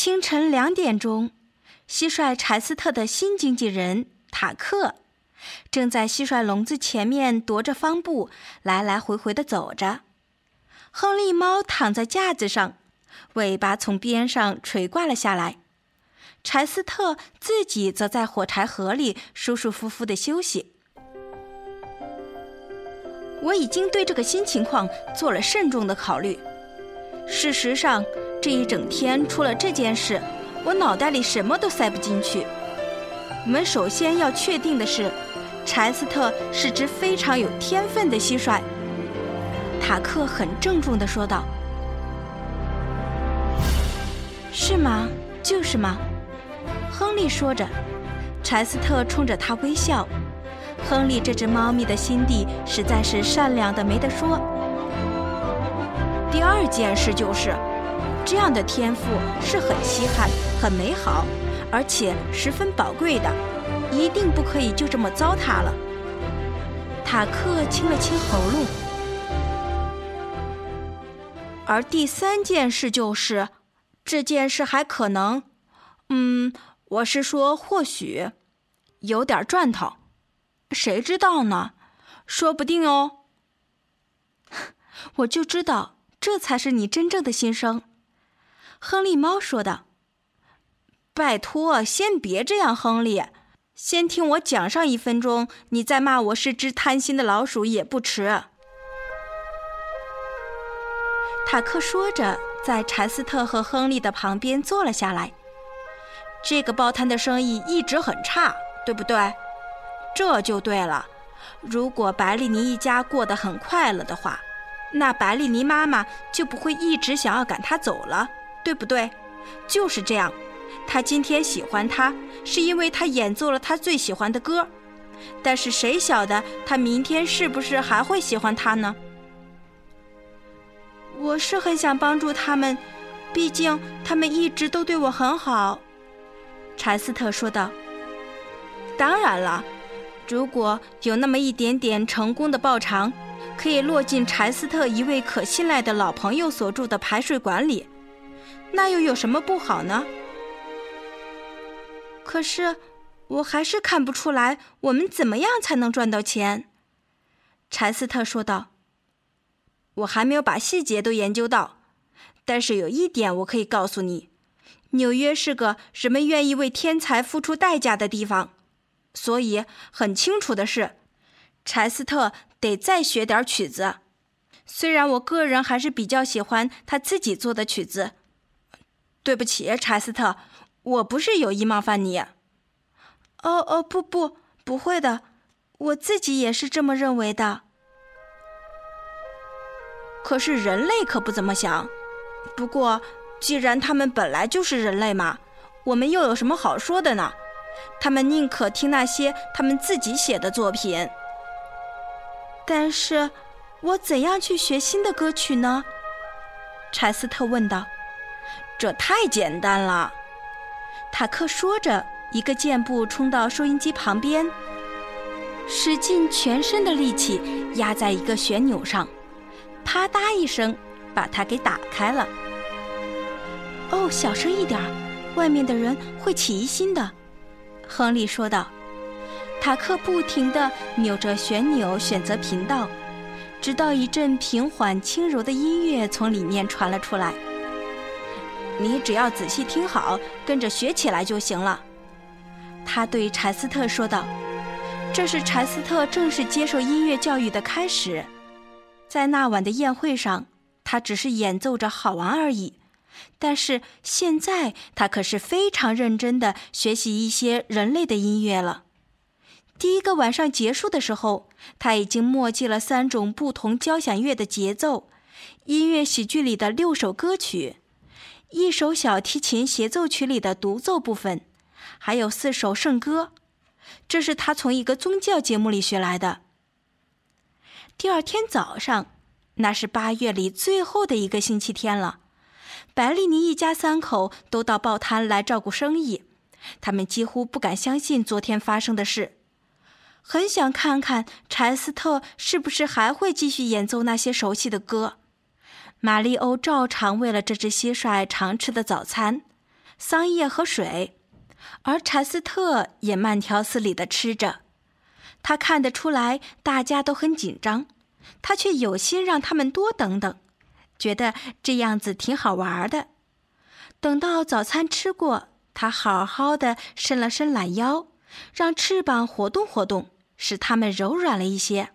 清晨两点钟，蟋蟀柴斯特的新经纪人塔克正在蟋蟀笼子前面踱着方步，来来回回的走着。亨利猫躺在架子上，尾巴从边上垂挂了下来。柴斯特自己则在火柴盒里舒舒服服的休息。我已经对这个新情况做了慎重的考虑。事实上。这一整天除了这件事，我脑袋里什么都塞不进去。我们首先要确定的是，柴斯特是只非常有天分的蟋蟀。塔克很郑重地说道：“是吗？就是吗？”亨利说着，柴斯特冲着他微笑。亨利这只猫咪的心地实在是善良的没得说。第二件事就是。这样的天赋是很稀罕、很美好，而且十分宝贵的，一定不可以就这么糟蹋了。塔克清了清喉咙。而第三件事就是，这件事还可能，嗯，我是说或许，有点赚头，谁知道呢？说不定哦。我就知道，这才是你真正的心声。亨利猫说道：“拜托，先别这样，亨利，先听我讲上一分钟，你再骂我是只贪心的老鼠也不迟。”塔克说着，在柴斯特和亨利的旁边坐了下来。这个报摊的生意一直很差，对不对？这就对了。如果白丽尼一家过得很快乐的话，那白丽尼妈妈就不会一直想要赶他走了。对不对？就是这样。他今天喜欢他，是因为他演奏了他最喜欢的歌。但是谁晓得他明天是不是还会喜欢他呢？我是很想帮助他们，毕竟他们一直都对我很好。柴斯特说道。当然了，如果有那么一点点成功的报偿，可以落进柴斯特一位可信赖的老朋友所住的排水管里。那又有什么不好呢？可是，我还是看不出来我们怎么样才能赚到钱。”柴斯特说道。“我还没有把细节都研究到，但是有一点我可以告诉你：纽约是个人们愿意为天才付出代价的地方。所以，很清楚的是，柴斯特得再学点曲子。虽然我个人还是比较喜欢他自己做的曲子。”对不起，查斯特，我不是有意冒犯你。哦哦，不不，不会的，我自己也是这么认为的。可是人类可不怎么想。不过，既然他们本来就是人类嘛，我们又有什么好说的呢？他们宁可听那些他们自己写的作品。但是，我怎样去学新的歌曲呢？柴斯特问道。这太简单了，塔克说着，一个箭步冲到收音机旁边，使尽全身的力气压在一个旋钮上，啪嗒一声，把它给打开了。哦，小声一点，外面的人会起疑心的，亨利说道。塔克不停地扭着旋钮，选择频道，直到一阵平缓轻柔的音乐从里面传了出来。你只要仔细听好，跟着学起来就行了。”他对柴斯特说道，“这是柴斯特正式接受音乐教育的开始。”在那晚的宴会上，他只是演奏着好玩而已。但是现在，他可是非常认真的学习一些人类的音乐了。第一个晚上结束的时候，他已经默记了三种不同交响乐的节奏，音乐喜剧里的六首歌曲，一首小提琴协奏曲里的独奏部分，还有四首圣歌。这是他从一个宗教节目里学来的。第二天早上，那是八月里最后的一个星期天了。白丽妮一家三口都到报摊来照顾生意，他们几乎不敢相信昨天发生的事，很想看看柴斯特是不是还会继续演奏那些熟悉的歌。玛丽欧照常为了这只蟋蟀常吃的早餐——桑叶和水，而柴斯特也慢条斯理地吃着。他看得出来大家都很紧张，他却有心让他们多等等。觉得这样子挺好玩的。等到早餐吃过，他好好的伸了伸懒腰，让翅膀活动活动，使它们柔软了一些。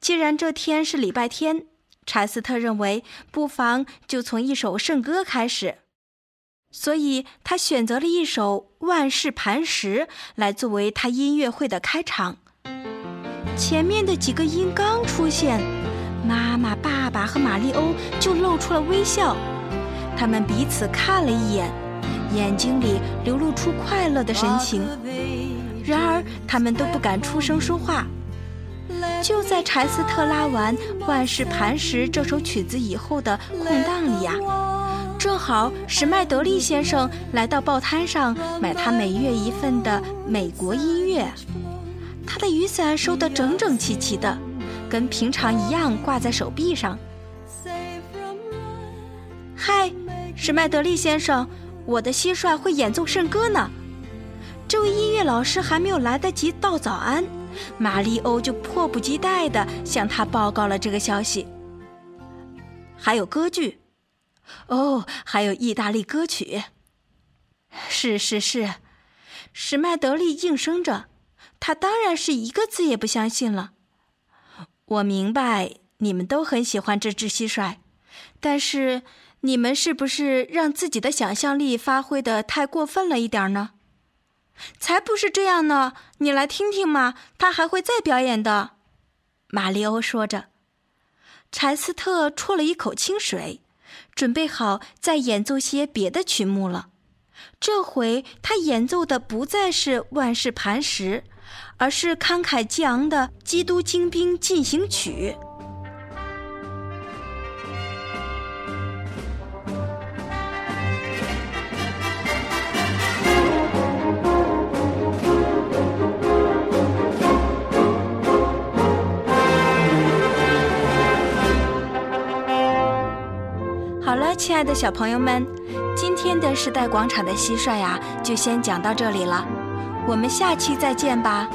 既然这天是礼拜天，柴斯特认为不妨就从一首圣歌开始，所以他选择了一首《万世磐石》来作为他音乐会的开场。前面的几个音刚出现。妈妈、爸爸和玛丽欧就露出了微笑，他们彼此看了一眼，眼睛里流露出快乐的神情。然而，他们都不敢出声说话。就在柴斯特拉完《万事磐石》这首曲子以后的空档里呀，正好史麦德利先生来到报摊上买他每月一份的美国音乐，他的雨伞收得整整齐齐的。跟平常一样挂在手臂上。嗨，史麦德利先生，我的蟋蟀会演奏圣歌呢。这位音乐老师还没有来得及道早安，玛丽欧就迫不及待地向他报告了这个消息。还有歌剧，哦，还有意大利歌曲。是是是，史麦德利应声着，他当然是一个字也不相信了。我明白你们都很喜欢这只蟋蟀，但是你们是不是让自己的想象力发挥的太过分了一点呢？才不是这样呢！你来听听嘛，他还会再表演的。”马里欧说着。柴斯特啜了一口清水，准备好再演奏些别的曲目了。这回他演奏的不再是《万世磐石》。而是慷慨激昂的《基督精兵进行曲》。好了，亲爱的小朋友们，今天的时代广场的蟋蟀呀，就先讲到这里了。我们下期再见吧。